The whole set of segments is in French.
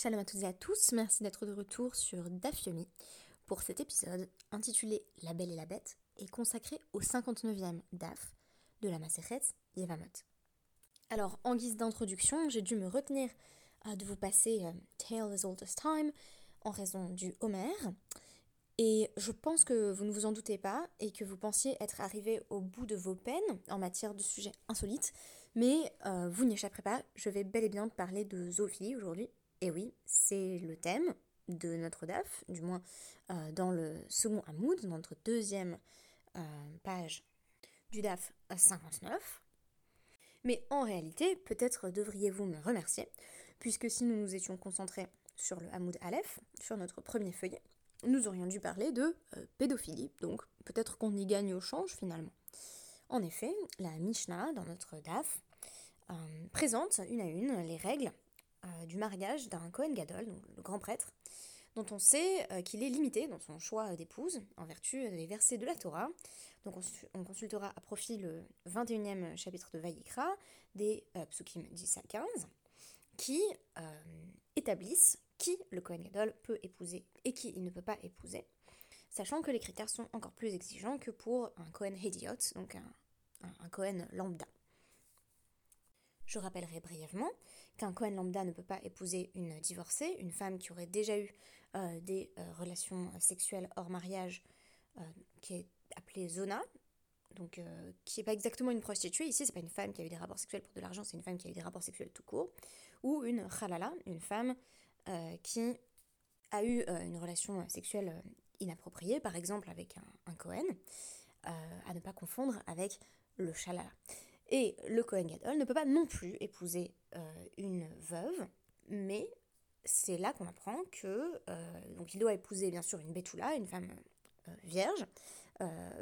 Shalom à toutes et à tous, merci d'être de retour sur Dafyomi pour cet épisode intitulé La Belle et la Bête et consacré au 59e Daf de la Maseret Yevamot. Alors, en guise d'introduction, j'ai dû me retenir euh, de vous passer euh, Tale as Old Time en raison du Homer. Et je pense que vous ne vous en doutez pas et que vous pensiez être arrivé au bout de vos peines en matière de sujets insolites. Mais euh, vous n'y échapperez pas, je vais bel et bien parler de zoophilie aujourd'hui et oui, c'est le thème de notre DAF, du moins euh, dans le second Hamoud, notre deuxième euh, page du DAF 59. Mais en réalité, peut-être devriez-vous me remercier, puisque si nous nous étions concentrés sur le Hamoud Aleph, sur notre premier feuillet, nous aurions dû parler de euh, pédophilie, donc peut-être qu'on y gagne au change finalement. En effet, la Mishnah, dans notre DAF, présente une à une les règles euh, du mariage d'un Kohen Gadol, donc le grand prêtre, dont on sait euh, qu'il est limité dans son choix d'épouse en vertu des versets de la Torah. Donc on, consultera à profit le 21e chapitre de Vayikra, des euh, psukim 10 à 15, qui établissent qui le Kohen Gadol peut épouser et qui il ne peut pas épouser, sachant que les critères sont encore plus exigeants que pour un Kohen Hediot, donc un, un Kohen lambda. Je rappellerai brièvement qu'un Cohen lambda ne peut pas épouser une divorcée, une femme qui aurait déjà eu euh, des euh, relations sexuelles hors mariage, euh, qui est appelée zona, donc qui n'est pas exactement une prostituée. Ici, c'est pas une femme qui a eu des rapports sexuels pour de l'argent, c'est une femme qui a eu des rapports sexuels tout court, ou une halala, une femme qui a eu une relation sexuelle inappropriée, par exemple avec un, un Cohen, à ne pas confondre avec le shalala. Et le Kohen Gadol ne peut pas non plus épouser euh, une veuve, mais c'est là qu'on apprend que euh, donc il doit épouser bien sûr une Betula, une femme euh, vierge.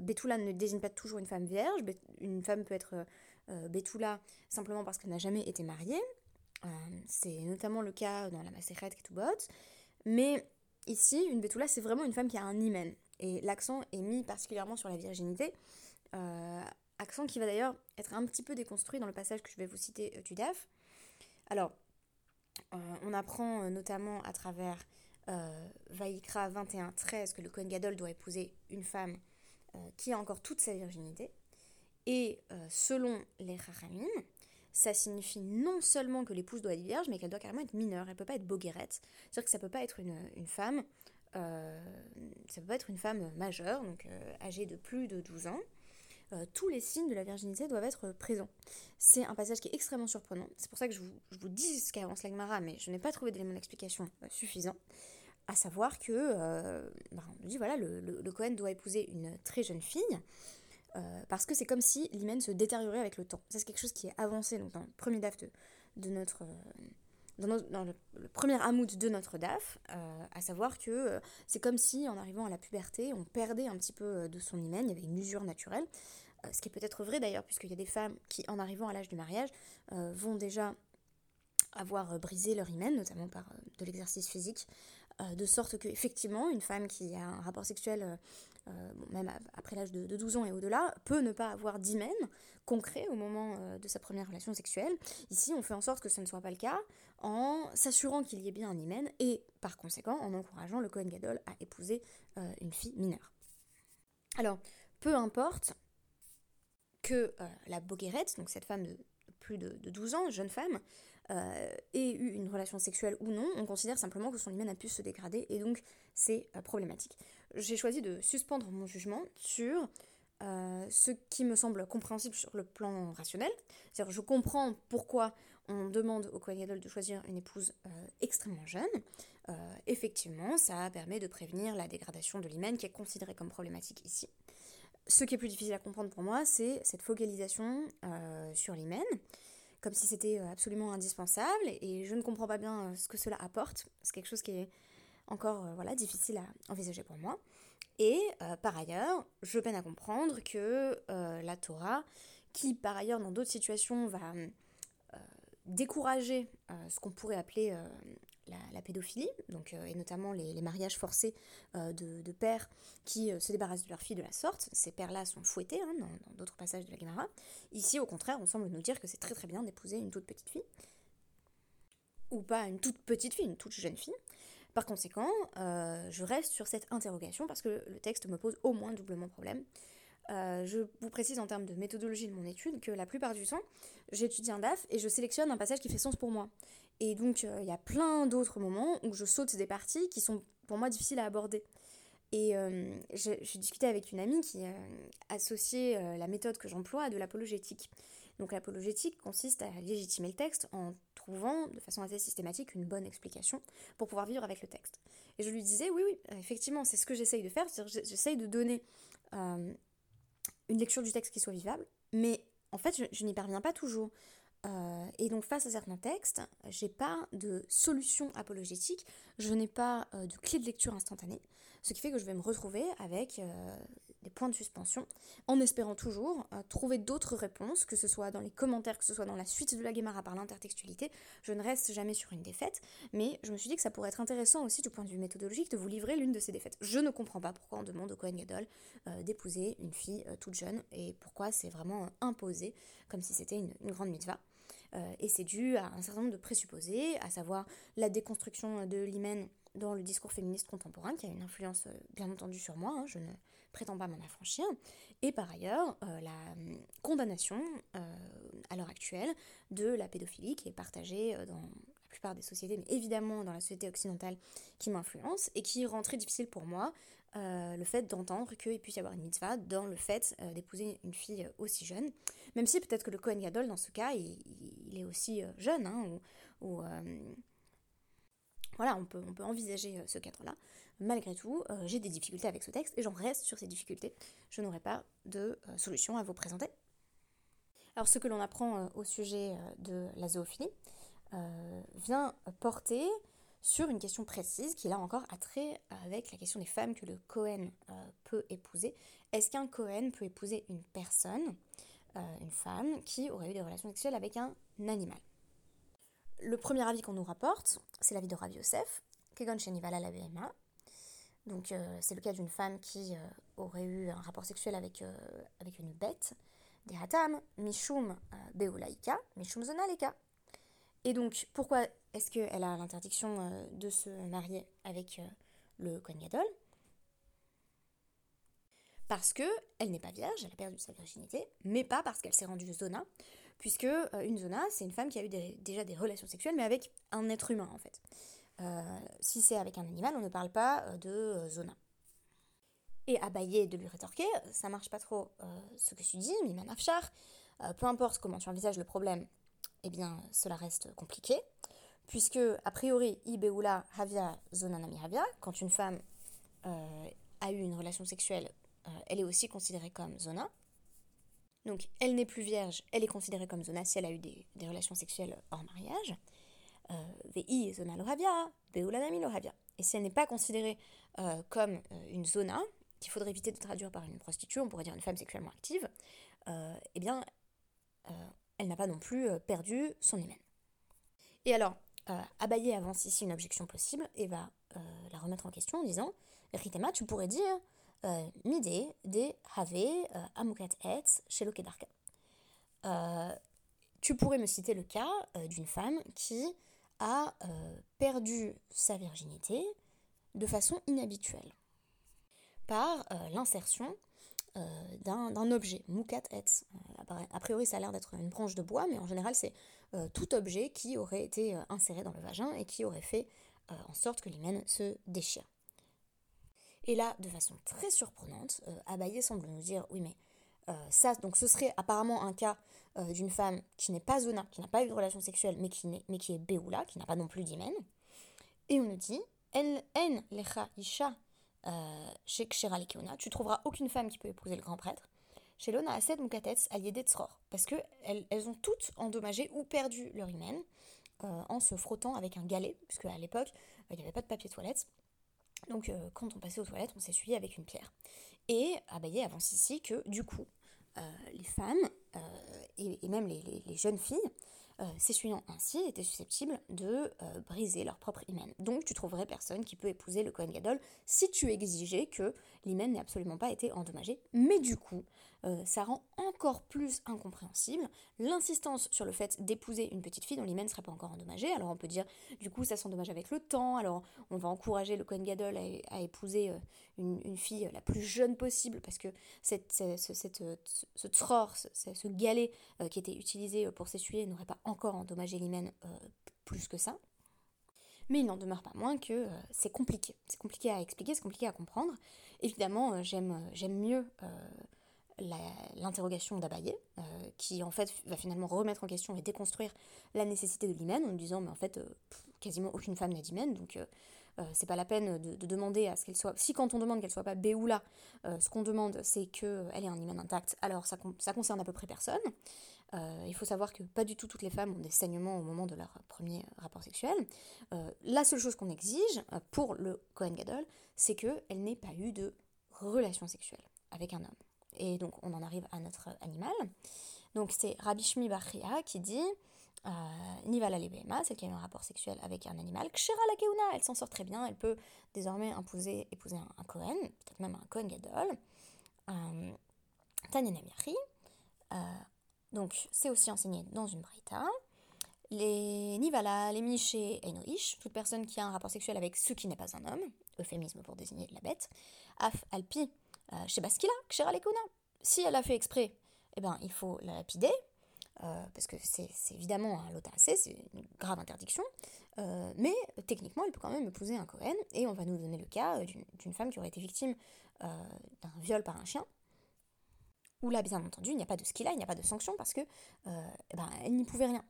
Betula ne désigne pas toujours une femme vierge. Une femme peut être Betula simplement parce qu'elle n'a jamais été mariée. c'est notamment le cas dans la Maseret Ketubot. Mais ici, une Betula, c'est vraiment une femme qui a un hymen. Et l'accent est mis particulièrement sur la virginité accent qui va d'ailleurs être un petit peu déconstruit dans le passage que je vais vous citer euh, du DAF. Alors, euh, on apprend euh, notamment à travers Vaikra 21-13 que le Kohen Gadol doit épouser une femme qui a encore toute sa virginité. Et selon les Rachamim, ça signifie non seulement que l'épouse doit être vierge, mais qu'elle doit carrément être mineure, elle ne peut pas être boguerette. C'est-à-dire que ça ne peut pas être une, une femme, ça peut pas être une femme majeure, donc âgée de plus de 12 ans. Euh, tous les signes de la virginité doivent être présents. C'est un passage qui est extrêmement surprenant. C'est pour ça que je vous, dis ce qu'avance l'Agmara, mais je n'ai pas trouvé d'élément d'explication euh, suffisant. À savoir que, euh, bah, on dit voilà, le, Cohen doit épouser une très jeune fille, parce que c'est comme si l'hymen se détériorait avec le temps. Ça, c'est quelque chose qui est avancé donc, dans le premier DAF de, notre. Dans, le, premier hamoud de notre DAF, à savoir que c'est comme si en arrivant à la puberté, on perdait un petit peu de son hymen, il y avait une usure naturelle, euh, ce qui est peut-être vrai d'ailleurs, puisqu'il y a des femmes qui, en arrivant à l'âge du mariage, euh, vont déjà avoir euh, brisé leur hymen, notamment par de l'exercice physique, de sorte que effectivement une femme qui a un rapport sexuel, même après l'âge de, 12 ans et au-delà, peut ne pas avoir d'hymen concret au moment de sa première relation sexuelle. Ici, on fait en sorte que ce ne soit pas le cas en s'assurant qu'il y ait bien un hymen et par conséquent en encourageant le Cohen Gadol à épouser une fille mineure. Alors, peu importe que euh, la Boguerette, donc cette femme de plus de, 12 ans, jeune femme, euh, ait eu une relation sexuelle ou non, on considère simplement que son hymen a pu se dégrader et donc c'est euh, problématique. J'ai choisi de suspendre mon jugement sur ce qui me semble compréhensible sur le plan rationnel. C'est-à-dire je comprends pourquoi on demande au Kohen de choisir une épouse extrêmement jeune. effectivement, ça permet de prévenir la dégradation de l'hymen qui est considérée comme problématique ici. Ce qui est plus difficile à comprendre pour moi, c'est cette focalisation euh, sur l'hymen, comme si c'était euh, absolument indispensable, et je ne comprends pas bien euh, ce que cela apporte. C'est quelque chose qui est encore voilà, difficile à envisager pour moi. Et par ailleurs, je peine à comprendre que la Torah, qui par ailleurs dans d'autres situations va décourager ce qu'on pourrait appeler la, pédophilie, donc, euh, et notamment les, mariages forcés euh, de, pères qui euh, se débarrassent de leur fille de la sorte. Ces pères-là sont fouettés hein, dans d'autres passages de la Gemara. Ici, au contraire, on semble nous dire que c'est très très bien d'épouser une toute petite fille. ou pas une toute petite fille, une toute jeune fille. Par conséquent, euh, je reste sur cette interrogation parce que le texte me pose au moins doublement problème. Euh, je vous précise en termes de méthodologie de mon étude que la plupart du temps, j'étudie un DAF et je sélectionne un passage qui fait sens pour moi. Et donc, euh, il y a plein d'autres moments où je saute des parties qui sont pour moi difficiles à aborder. Et j'ai discuté avec une amie qui associait la méthode que j'emploie à de l'apologétique. Donc l'apologétique consiste à légitimer le texte en trouvant de façon assez systématique une bonne explication pour pouvoir vivre avec le texte. Et je lui disais, oui, oui, effectivement, c'est ce que j'essaye de faire, j'essaye de donner euh, une lecture du texte qui soit vivable, mais en fait, je, n'y parviens pas toujours. Euh, et donc face à certains textes, j'ai pas de solution apologétique, je n'ai pas euh, de clé de lecture instantanée, ce qui fait que je vais me retrouver avec des points de suspension, en espérant toujours euh, trouver d'autres réponses, que ce soit dans les commentaires, que ce soit dans la suite de la Guémara par l'intertextualité. Je ne reste jamais sur une défaite, mais je me suis dit que ça pourrait être intéressant aussi du point de vue méthodologique de vous livrer l'une de ces défaites. Je ne comprends pas pourquoi on demande au Kohen Gadol euh, d'épouser une fille euh, toute jeune et pourquoi c'est vraiment imposé comme si c'était une, grande mitzvah. et c'est dû à un certain nombre de présupposés, à savoir la déconstruction de l'hymen dans le discours féministe contemporain, qui a une influence bien entendu sur moi, hein, je ne prétend pas m'en affranchir, et par ailleurs euh, la hum, condamnation euh, à l'heure actuelle de la pédophilie qui est partagée euh, dans la plupart des sociétés, mais évidemment dans la société occidentale qui m'influence et qui rend très difficile pour moi le fait d'entendre qu'il puisse y avoir une mitzvah dans le fait d'épouser une fille aussi jeune, même si peut-être que le Kohen Gadol dans ce cas il, est aussi jeune, hein, voilà, on peut, envisager ce cadre-là malgré tout, euh, j'ai des difficultés avec ce texte et j'en reste sur ces difficultés. Je n'aurai pas de euh, solution à vous présenter. Alors ce que l'on apprend euh, au sujet de la zoophilie vient porter sur une question précise qui là encore a trait avec la question des femmes que le Cohen peut épouser. Est-ce qu'un Cohen peut épouser une personne, une femme, qui aurait eu des relations sexuelles avec un animal? Le premier avis qu'on nous rapporte, c'est l'avis de Rav Yosef, Kegon Shenivala la donc euh, c'est le cas d'une femme qui euh, aurait eu un rapport sexuel avec, euh, avec une bête. Des hatam, mishum beulaika, mishum zonaleka. Et donc pourquoi est-ce qu'elle a l'interdiction de se marier avec le Kohen Parce que elle n'est pas vierge, elle a perdu sa virginité, mais pas parce qu'elle s'est rendue zona, puisque une zona, c'est une femme qui a eu déjà des relations sexuelles, mais avec un être humain en fait. Euh, si c'est avec un animal, on ne parle pas euh, de euh, zona. Et Abaye de lui rétorquer, ça marche pas trop ce que tu dis, Miman Afshar, peu importe comment tu envisages le problème, eh bien cela reste compliqué, puisque a priori, Ibeula Havia Zona Nami Havia, quand une femme a eu une relation sexuelle, elle est aussi considérée comme Zona. Donc elle n'est plus vierge, elle est considérée comme Zona si elle a eu des relations sexuelles hors mariage. VI zona lohavia, beulanami lohavia. Et si elle n'est pas considérée euh, comme euh, une zona, qu'il faudrait éviter de traduire par une prostituée, on pourrait dire une femme sexuellement active, euh, eh bien, elle n'a pas non plus perdu son hymen. Et alors, Abaye avance ici une objection possible et va la remettre en question en disant Ritema, tu pourrais dire Mide de Have Amukat Et chez Lokedarka. Tu pourrais me citer le cas d'une femme qui a euh, perdu sa virginité de façon inhabituelle par euh, l'insertion euh, d'un objet, mukat etz. A priori, ça a l'air d'être une branche de bois, mais en général, c'est tout objet qui aurait été inséré dans le vagin et qui aurait fait en sorte que l'hymen se déchire. Et là, de façon très surprenante, Abaye semble nous dire oui, mais ça, donc ce serait apparemment un cas euh, d'une femme qui n'est pas zona, qui n'a pas eu de relation sexuelle, mais qui, mais qui est beoula, qui n'a pas non plus d'hymen. Et on nous dit, en lecha isha euh, tu trouveras aucune femme qui peut épouser le grand prêtre. Chez l'ona ased mukatets aliede parce que elles, elles, ont toutes endommagé ou perdu leur hymen euh, en se frottant avec un galet, puisque à l'époque il n'y avait pas de papier toilette. Donc quand on passait aux toilettes, on s'essuyait avec une pierre. Et Abaye avance ici que du coup, les femmes et, même les, jeunes filles, euh, s'essuyant ainsi, étaient susceptibles de euh, briser leur propre hymen. Donc tu trouverais personne qui peut épouser le Kohen Gadol si tu exigeais que l'hymen n'ait absolument pas été endommagé. Mais du coup, ça rend encore plus incompréhensible l'insistance sur le fait d'épouser une petite fille dont l'hymen ne serait pas encore endommagé. Alors on peut dire, du coup, ça s'endommage avec le temps, alors on va encourager le Kohen Gadol à, épouser une, fille la plus jeune possible, parce que cette, ce tror, ce, galet qui était utilisé pour s'essuyer n'aurait pas encore endommagé l'hymen plus que ça. Mais il n'en demeure pas moins que euh, c'est compliqué. C'est compliqué à expliquer, c'est compliqué à comprendre. Évidemment, euh, j'aime, euh, j'aime mieux l'interrogation d'Abaye, qui en fait va finalement remettre en question et déconstruire la nécessité de l'hymen en disant mais en fait quasiment aucune femme n'a d'hymen, donc c'est pas la peine de, demander à ce qu'elle soit. Si quand on demande qu'elle soit pas Béoula, ce qu'on demande c'est qu'elle ait un hymen intact, alors ça, ça concerne à peu près personne. Euh, il faut savoir que pas du tout toutes les femmes ont des saignements au moment de leur premier rapport sexuel. Euh, la seule chose qu'on exige euh, pour le Kohen Gadol, c'est qu'elle n'ait pas eu de relation sexuelle avec un homme. Et donc on en arrive à notre animal. Donc c'est Rabbi Shmi Bachia qui dit Nivala Lebema, celle qui a eu un rapport sexuel avec un animal, Kshera la elle s'en sort très bien, elle peut désormais épouser, un, un Kohen, peut-être même un Kohen Gadol. Tanya Namiari, donc c'est aussi enseigné dans une braïta. Les nivala, les miché et noish, toute personne qui a un rapport sexuel avec ce qui n'est pas un homme, euphémisme pour désigner la bête, af alpi, euh, chez Baskila, kshera. Si elle a fait exprès, eh ben, il faut la lapider, euh, parce que c'est évidemment un lota assez, c'est une grave interdiction, euh, mais techniquement elle peut quand même épouser un Cohen, et on va nous donner le cas d'une femme qui aurait été victime d'un viol par un chien, où là, bien entendu, il n'y a pas de skilla, il n'y a pas de sanction parce que euh, eh ben, elle n'y pouvait rien.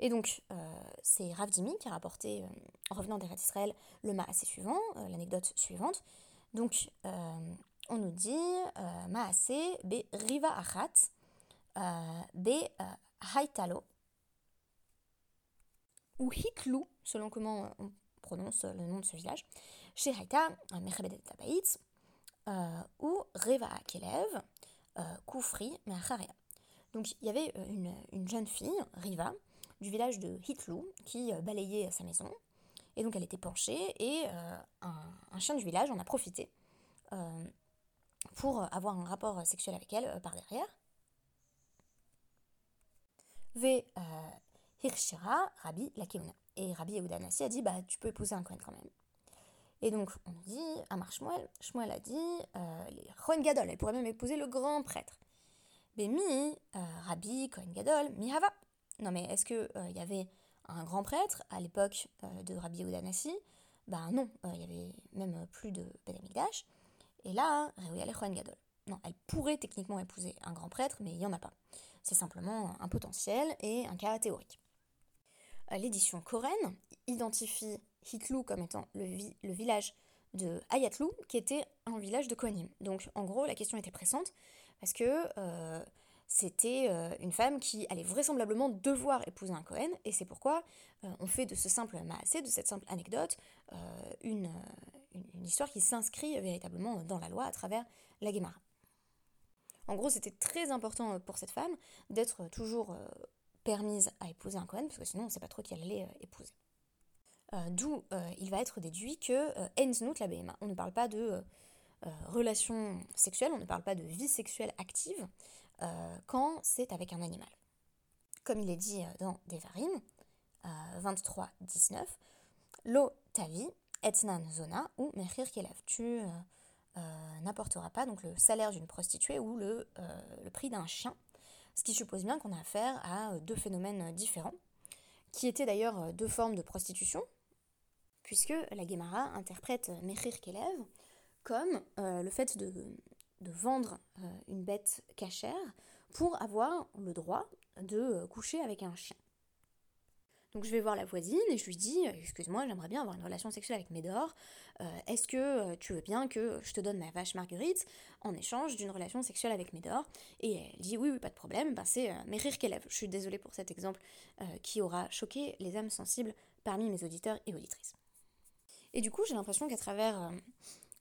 Et donc, euh, c'est Rav Dimi qui a rapporté, euh, en revenant d'Eretz Israël, le maasé suivant, l'anecdote suivante. Donc, on nous dit maasé be riva achat be haitalo ou hitlu, selon comment on prononce le nom de ce village, chez Haïta, Mechabedet Tabaït, ou Reva Kelev, euh, Koufri, mais Donc il y avait euh, une, jeune fille, Riva, du village de Hitlou, qui euh, balayait sa maison. Et donc elle était penchée et un, chien du village en a profité pour avoir un rapport sexuel avec elle par derrière. Ve Hirshira Rabbi Lakeuna. Et Rabbi Yehuda Nassi a dit bah tu peux épouser un Kohen quand même. Et donc, on dit, Amar Shmuel, Shmuel a dit, euh, Gadol, elle pourrait même épouser le grand prêtre. Bemi, euh, Rabbi, Kohen Gadol, Mihava. Non mais est-ce qu'il il euh, y avait un grand prêtre à l'époque de Rabbi Yehuda Nassi Ben non, il y avait même plus de Bedamikdash. Et là, les Kohen Gadol. Non, elle pourrait techniquement épouser un grand prêtre, mais il n'y en a pas. C'est simplement un potentiel et un cas théorique. L'édition Koren identifie Hitlou comme étant le, village de Ayatlou, qui était un village de Kohanim. Donc en gros, la question était pressante, parce que euh, c'était euh, une femme qui allait vraisemblablement devoir épouser un Kohen, et c'est pourquoi euh, on fait de ce simple maassé, de cette simple anecdote, une, une, histoire qui s'inscrit véritablement dans la loi à travers la Gemara. En gros, c'était très important pour cette femme d'être toujours permise à épouser un Kohen, parce que sinon on ne sait pas trop qui elle allait épouser. Euh, d'où euh, il va être déduit que euh, la BMA. On ne parle pas de relation sexuelle, on ne parle pas de vie sexuelle active quand c'est avec un animal. Comme il est dit dans Devarim 23-19, Lo tavi etnan zona ou mechir kelev. Tu n'apporteras pas donc le salaire d'une prostituée ou le, le prix d'un chien, ce qui suppose bien qu'on a affaire à deux phénomènes différents, qui étaient d'ailleurs deux formes de prostitution, puisque la Gemara interprète Mechir Kelev comme euh, le fait de, vendre euh, une bête cachère pour avoir le droit de euh, coucher avec un chien. Donc je vais voir la voisine et je lui dis Excuse-moi, j'aimerais bien avoir une relation sexuelle avec Médor. Est-ce que tu veux bien que je te donne ma vache Marguerite en échange d'une relation sexuelle avec Médor? Et elle dit Oui, oui, pas de problème, ben, c'est Mechir Kelev. Je suis désolée pour cet exemple qui aura choqué les âmes sensibles parmi mes auditeurs et auditrices. Et du coup, j'ai l'impression qu'à travers euh,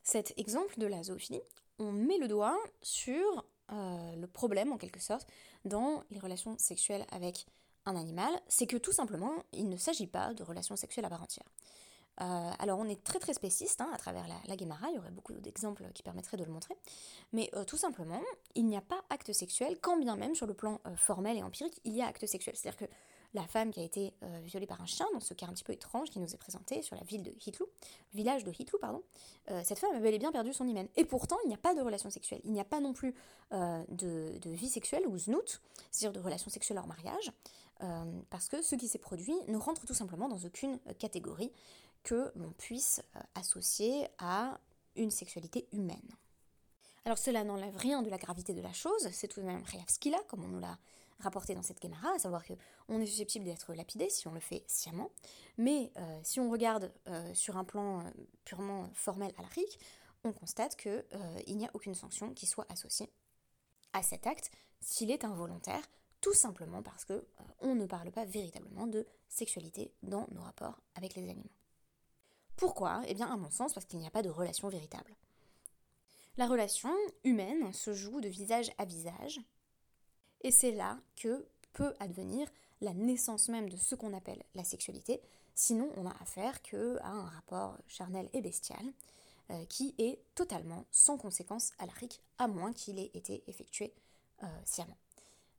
cet exemple de la zoophilie, on met le doigt sur euh, le problème, en quelque sorte, dans les relations sexuelles avec un animal, c'est que tout simplement, il ne s'agit pas de relations sexuelles à part entière. Euh, alors on est très très spéciste hein, à travers la, la Guémara, il y aurait beaucoup d'exemples qui permettraient de le montrer, mais tout simplement, il n'y a pas acte sexuel, quand bien même sur le plan formel et empirique, il y a acte sexuel. C'est-à-dire que la femme qui a été violée par un chien, dans ce cas un petit peu étrange qui nous est présenté sur la ville de Hitlou, village de Hitlou, pardon, cette femme a bel bien perdu son hymen. Et pourtant, il n'y a pas de relation sexuelle, il n'y a pas non plus de, de, vie sexuelle ou znout, c'est-à-dire de relation sexuelle hors mariage, parce que ce qui s'est produit ne rentre tout simplement dans aucune catégorie que l'on puisse euh, associer à une sexualité humaine. Alors cela n'enlève rien de la gravité de la chose, c'est tout de même a, comme on nous l'a rapporté dans cette caméra, à savoir qu'on est susceptible d'être lapidé si on le fait sciemment, mais euh, si on regarde euh, sur un plan purement formel à la on constate qu'il n'y a aucune sanction qui soit associée à cet acte s'il est involontaire, tout simplement parce que on ne parle pas véritablement de sexualité dans nos rapports avec les animaux. Pourquoi? Eh bien, à mon sens, parce qu'il n'y a pas de relation véritable. La relation humaine se joue de visage à visage, et c'est là que peut advenir la naissance même de ce qu'on appelle la sexualité, sinon on n'a affaire qu'à un rapport charnel et bestial, euh, qui est totalement sans conséquence à la RIC, à moins qu'il ait été effectué euh, sciemment.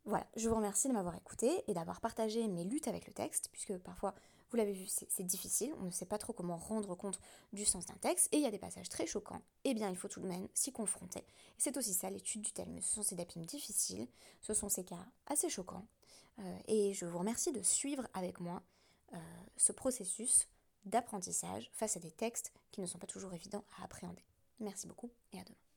Voilà, je vous remercie de m'avoir écouté et d'avoir partagé mes luttes avec le texte, puisque parfois vous l'avez vu, c'est difficile, on ne sait pas trop comment rendre compte du sens d'un texte, et il y a des passages très choquants, et eh bien il faut tout de même s'y confronter. C'est aussi ça l'étude du Talmud, ce sont ces dapim difficiles, ce sont ces cas assez choquants, euh, et je vous remercie de suivre avec moi euh, ce processus d'apprentissage face à des textes qui ne sont pas toujours évidents à appréhender. Merci beaucoup et à demain.